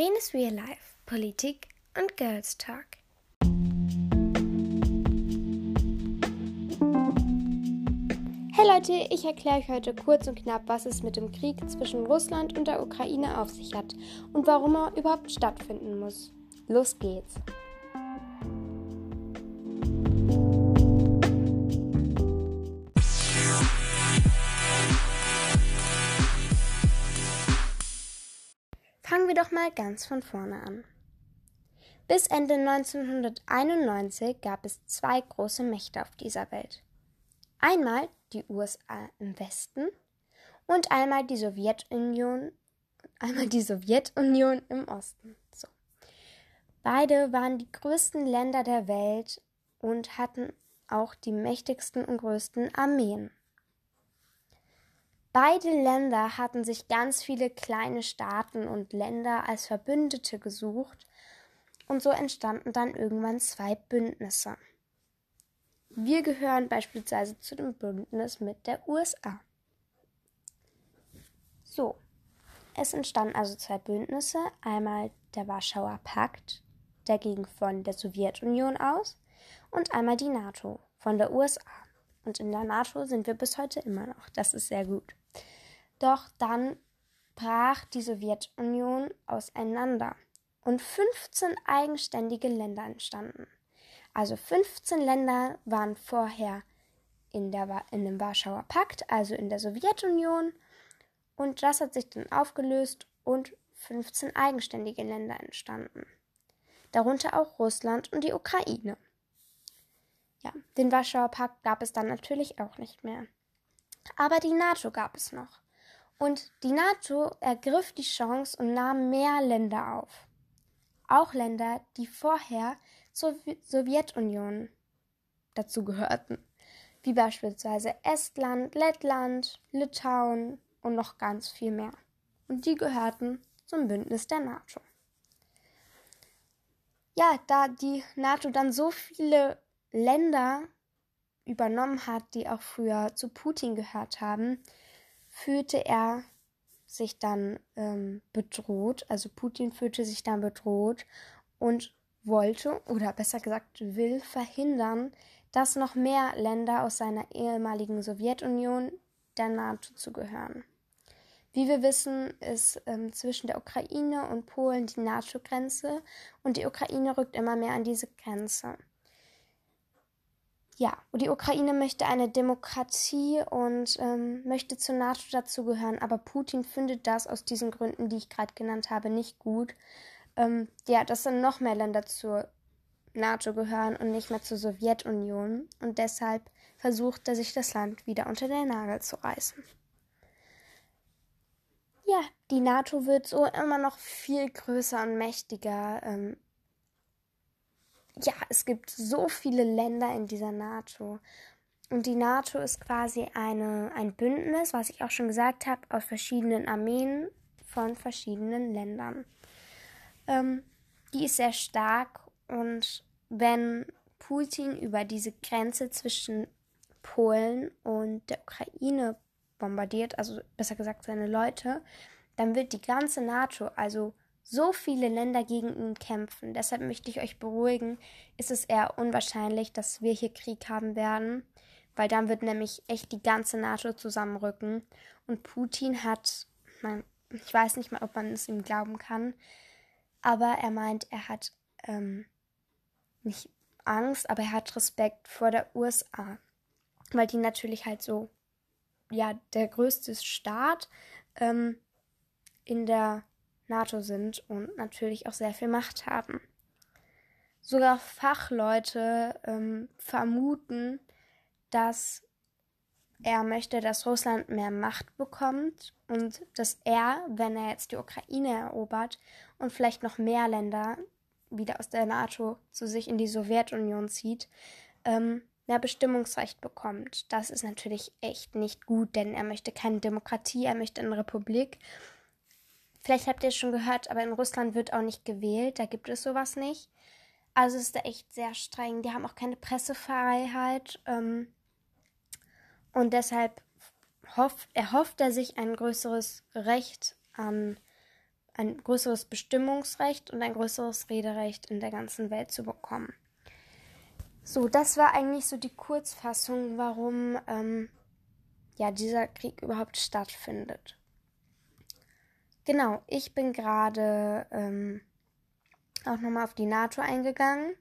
Lenes Real Life, Politik und Girls Talk. Hey Leute, ich erkläre euch heute kurz und knapp, was es mit dem Krieg zwischen Russland und der Ukraine auf sich hat und warum er überhaupt stattfinden muss. Los geht's! Wir doch mal ganz von vorne an. Bis Ende 1991 gab es zwei große Mächte auf dieser Welt. Einmal die USA im Westen und einmal die Sowjetunion, einmal die Sowjetunion im Osten. So. Beide waren die größten Länder der Welt und hatten auch die mächtigsten und größten Armeen. Beide Länder hatten sich ganz viele kleine Staaten und Länder als Verbündete gesucht und so entstanden dann irgendwann zwei Bündnisse. Wir gehören beispielsweise zu dem Bündnis mit der USA. So, es entstanden also zwei Bündnisse, einmal der Warschauer Pakt, der ging von der Sowjetunion aus, und einmal die NATO von der USA. Und in der NATO sind wir bis heute immer noch. Das ist sehr gut. Doch dann brach die Sowjetunion auseinander und 15 eigenständige Länder entstanden. Also 15 Länder waren vorher in, der, in dem Warschauer Pakt, also in der Sowjetunion, und das hat sich dann aufgelöst und 15 eigenständige Länder entstanden. Darunter auch Russland und die Ukraine. Ja, den Warschauer Pakt gab es dann natürlich auch nicht mehr. Aber die NATO gab es noch. Und die NATO ergriff die Chance und nahm mehr Länder auf. Auch Länder, die vorher zur Sowjetunion dazu gehörten, wie beispielsweise Estland, Lettland, Litauen und noch ganz viel mehr. Und die gehörten zum Bündnis der NATO. Ja, da die NATO dann so viele Länder übernommen hat, die auch früher zu Putin gehört haben, fühlte er sich dann ähm, bedroht, also Putin fühlte sich dann bedroht und wollte oder besser gesagt will verhindern, dass noch mehr Länder aus seiner ehemaligen Sowjetunion der NATO zugehören. Wie wir wissen, ist ähm, zwischen der Ukraine und Polen die NATO-Grenze und die Ukraine rückt immer mehr an diese Grenze. Ja, die Ukraine möchte eine Demokratie und ähm, möchte zur NATO dazugehören, aber Putin findet das aus diesen Gründen, die ich gerade genannt habe, nicht gut. Ähm, ja, dass dann noch mehr Länder zur NATO gehören und nicht mehr zur Sowjetunion und deshalb versucht er sich das Land wieder unter den Nagel zu reißen. Ja, die NATO wird so immer noch viel größer und mächtiger. Ähm, ja, es gibt so viele Länder in dieser NATO. Und die NATO ist quasi eine, ein Bündnis, was ich auch schon gesagt habe, aus verschiedenen Armeen von verschiedenen Ländern. Ähm, die ist sehr stark und wenn Putin über diese Grenze zwischen Polen und der Ukraine bombardiert, also besser gesagt seine Leute, dann wird die ganze NATO, also so viele Länder gegen ihn kämpfen. Deshalb möchte ich euch beruhigen, ist es eher unwahrscheinlich, dass wir hier Krieg haben werden, weil dann wird nämlich echt die ganze NATO zusammenrücken. Und Putin hat, man, ich weiß nicht mal, ob man es ihm glauben kann, aber er meint, er hat ähm, nicht Angst, aber er hat Respekt vor der USA, weil die natürlich halt so, ja, der größte Staat ähm, in der NATO sind und natürlich auch sehr viel Macht haben. Sogar Fachleute ähm, vermuten, dass er möchte, dass Russland mehr Macht bekommt und dass er, wenn er jetzt die Ukraine erobert und vielleicht noch mehr Länder wieder aus der NATO zu sich in die Sowjetunion zieht, ähm, mehr Bestimmungsrecht bekommt. Das ist natürlich echt nicht gut, denn er möchte keine Demokratie, er möchte eine Republik Vielleicht habt ihr es schon gehört, aber in Russland wird auch nicht gewählt, da gibt es sowas nicht. Also ist da echt sehr streng. Die haben auch keine Pressefreiheit. Ähm, und deshalb hofft, erhofft er sich ein größeres Recht an ein größeres Bestimmungsrecht und ein größeres Rederecht in der ganzen Welt zu bekommen. So, das war eigentlich so die Kurzfassung, warum ähm, ja dieser Krieg überhaupt stattfindet. Genau, ich bin gerade ähm, auch nochmal auf die NATO eingegangen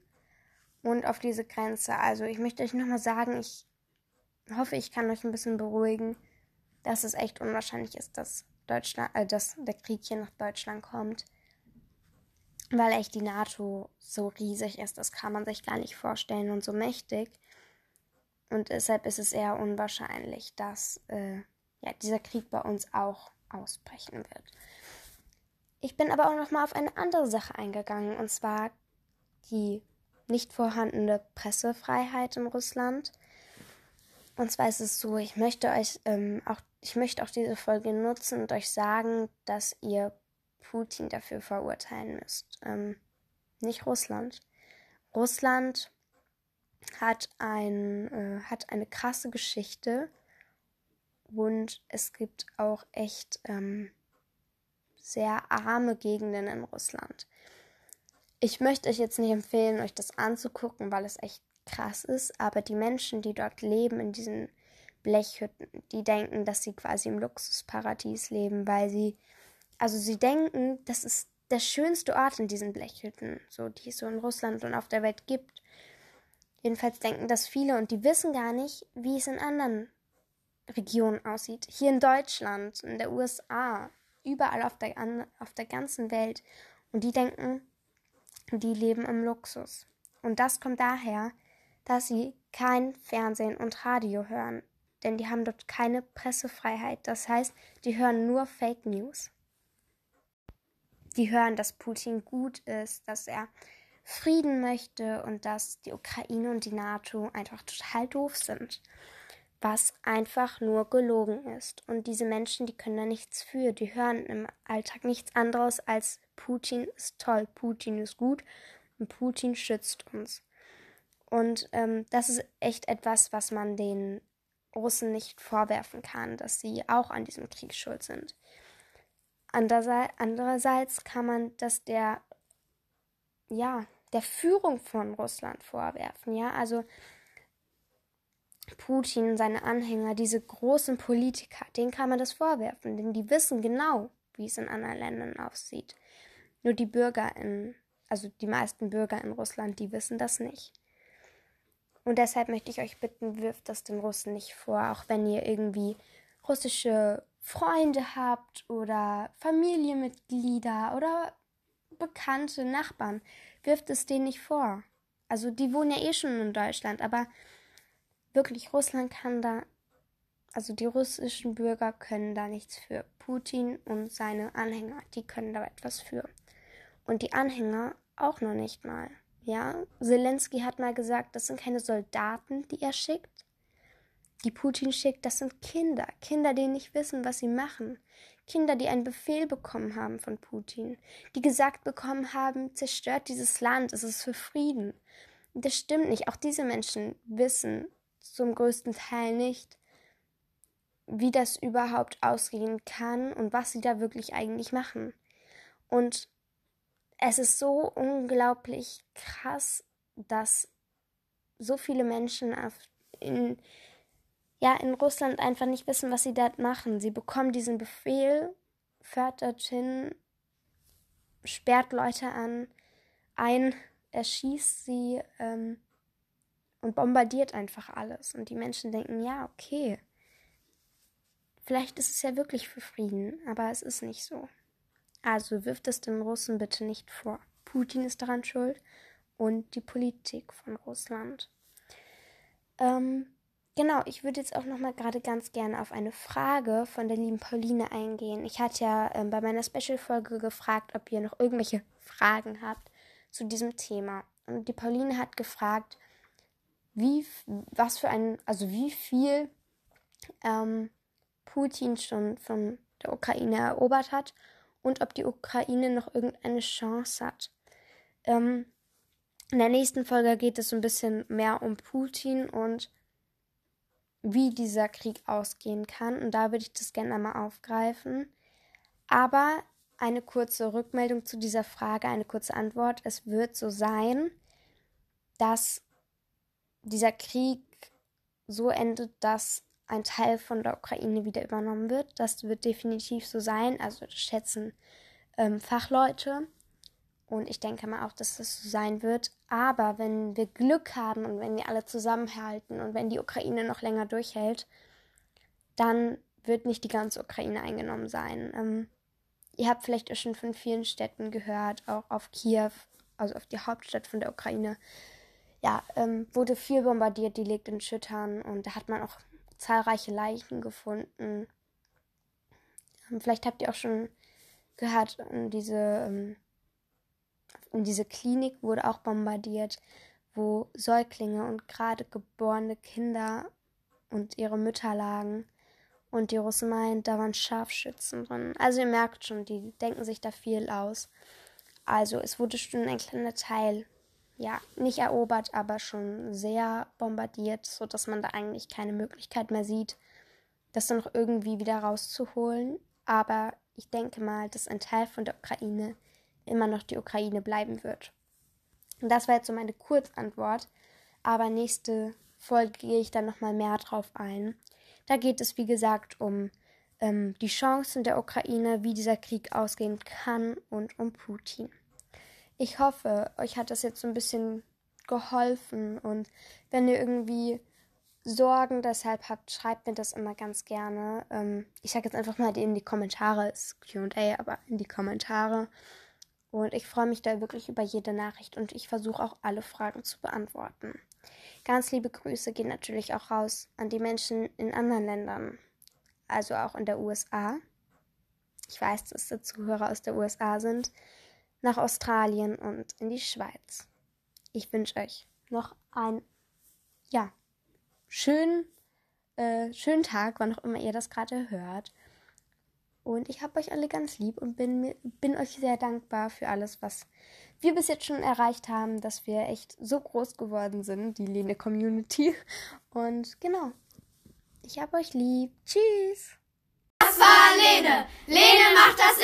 und auf diese Grenze. Also ich möchte euch nochmal sagen, ich hoffe, ich kann euch ein bisschen beruhigen, dass es echt unwahrscheinlich ist, dass Deutschland, äh, dass der Krieg hier nach Deutschland kommt. Weil echt die NATO so riesig ist, das kann man sich gar nicht vorstellen und so mächtig. Und deshalb ist es eher unwahrscheinlich, dass äh, ja, dieser Krieg bei uns auch ausbrechen wird. Ich bin aber auch noch mal auf eine andere Sache eingegangen, und zwar die nicht vorhandene Pressefreiheit in Russland. Und zwar ist es so, ich möchte euch ähm, auch, ich möchte auch diese Folge nutzen und euch sagen, dass ihr Putin dafür verurteilen müsst. Ähm, nicht Russland. Russland hat, ein, äh, hat eine krasse Geschichte und es gibt auch echt ähm, sehr arme Gegenden in Russland. Ich möchte euch jetzt nicht empfehlen, euch das anzugucken, weil es echt krass ist, aber die Menschen, die dort leben, in diesen Blechhütten, die denken, dass sie quasi im Luxusparadies leben, weil sie, also sie denken, das ist der schönste Ort in diesen Blechhütten, so die es so in Russland und auf der Welt gibt. Jedenfalls denken das viele und die wissen gar nicht, wie es in anderen Regionen aussieht. Hier in Deutschland, in der USA, überall auf der, auf der ganzen Welt. Und die denken, die leben im Luxus. Und das kommt daher, dass sie kein Fernsehen und Radio hören. Denn die haben dort keine Pressefreiheit. Das heißt, die hören nur Fake News. Die hören, dass Putin gut ist, dass er Frieden möchte und dass die Ukraine und die NATO einfach total doof sind. Was einfach nur gelogen ist. Und diese Menschen, die können da nichts für. Die hören im Alltag nichts anderes als Putin ist toll, Putin ist gut und Putin schützt uns. Und ähm, das ist echt etwas, was man den Russen nicht vorwerfen kann, dass sie auch an diesem Krieg schuld sind. Andererseits kann man das der, ja, der Führung von Russland vorwerfen, ja, also Putin, seine Anhänger, diese großen Politiker, denen kann man das vorwerfen, denn die wissen genau, wie es in anderen Ländern aussieht. Nur die Bürger in, also die meisten Bürger in Russland, die wissen das nicht. Und deshalb möchte ich euch bitten, wirft das den Russen nicht vor, auch wenn ihr irgendwie russische Freunde habt oder Familienmitglieder oder bekannte Nachbarn, wirft es denen nicht vor. Also die wohnen ja eh schon in Deutschland, aber wirklich Russland kann da, also die russischen Bürger können da nichts für. Putin und seine Anhänger, die können da etwas für. Und die Anhänger auch noch nicht mal. Ja, Zelensky hat mal gesagt, das sind keine Soldaten, die er schickt, die Putin schickt, das sind Kinder. Kinder, die nicht wissen, was sie machen. Kinder, die einen Befehl bekommen haben von Putin, die gesagt bekommen haben, zerstört dieses Land, es ist für Frieden. Das stimmt nicht. Auch diese Menschen wissen zum größten Teil nicht, wie das überhaupt ausgehen kann und was sie da wirklich eigentlich machen. Und es ist so unglaublich krass, dass so viele Menschen in, ja, in Russland einfach nicht wissen, was sie da machen. Sie bekommen diesen Befehl, fährt dorthin, sperrt Leute an, ein, erschießt sie ähm, und bombardiert einfach alles. Und die Menschen denken, ja, okay, vielleicht ist es ja wirklich für Frieden, aber es ist nicht so. Also wirft es den Russen bitte nicht vor. Putin ist daran schuld und die Politik von Russland. Ähm, genau, ich würde jetzt auch noch mal gerade ganz gerne auf eine Frage von der lieben Pauline eingehen. Ich hatte ja ähm, bei meiner Special-Folge gefragt, ob ihr noch irgendwelche Fragen habt zu diesem Thema. Und die Pauline hat gefragt, wie, was für ein, also wie viel ähm, Putin schon von der Ukraine erobert hat und ob die Ukraine noch irgendeine Chance hat. Ähm, in der nächsten Folge geht es ein bisschen mehr um Putin und wie dieser Krieg ausgehen kann. Und da würde ich das gerne einmal aufgreifen. Aber eine kurze Rückmeldung zu dieser Frage, eine kurze Antwort. Es wird so sein, dass dieser Krieg so endet, dass ein Teil von der Ukraine wieder übernommen wird. Das wird definitiv so sein. Also das schätzen ähm, Fachleute. Und ich denke mal auch, dass das so sein wird. Aber wenn wir Glück haben und wenn wir alle zusammenhalten und wenn die Ukraine noch länger durchhält, dann wird nicht die ganze Ukraine eingenommen sein. Ähm, ihr habt vielleicht auch schon von vielen Städten gehört, auch auf Kiew, also auf die Hauptstadt von der Ukraine. Ja, ähm, wurde viel bombardiert, die liegt in Schüttern und da hat man auch zahlreiche Leichen gefunden. Ähm, vielleicht habt ihr auch schon gehört, diese, ähm, diese Klinik wurde auch bombardiert, wo Säuglinge und gerade geborene Kinder und ihre Mütter lagen. Und die Russen meinen, da waren Scharfschützen drin. Also ihr merkt schon, die denken sich da viel aus. Also es wurde schon ein kleiner Teil, ja, nicht erobert, aber schon sehr bombardiert, sodass man da eigentlich keine Möglichkeit mehr sieht, das dann noch irgendwie wieder rauszuholen. Aber ich denke mal, dass ein Teil von der Ukraine immer noch die Ukraine bleiben wird. Und das war jetzt so meine Kurzantwort. Aber nächste Folge gehe ich dann nochmal mehr drauf ein. Da geht es, wie gesagt, um ähm, die Chancen der Ukraine, wie dieser Krieg ausgehen kann und um Putin. Ich hoffe, euch hat das jetzt so ein bisschen geholfen und wenn ihr irgendwie Sorgen deshalb habt, schreibt mir das immer ganz gerne. Ähm, ich sage jetzt einfach mal in die Kommentare, ist QA, aber in die Kommentare. Und ich freue mich da wirklich über jede Nachricht und ich versuche auch alle Fragen zu beantworten. Ganz liebe Grüße gehen natürlich auch raus an die Menschen in anderen Ländern, also auch in der USA. Ich weiß, dass da Zuhörer aus der USA sind, nach Australien und in die Schweiz. Ich wünsche euch noch einen, ja, schönen, äh, schönen Tag, wann auch immer ihr das gerade hört. Und ich habe euch alle ganz lieb und bin, bin euch sehr dankbar für alles, was wir bis jetzt schon erreicht haben, dass wir echt so groß geworden sind, die Lene Community. Und genau, ich habe euch lieb. Tschüss. Das war Lene. Lene macht das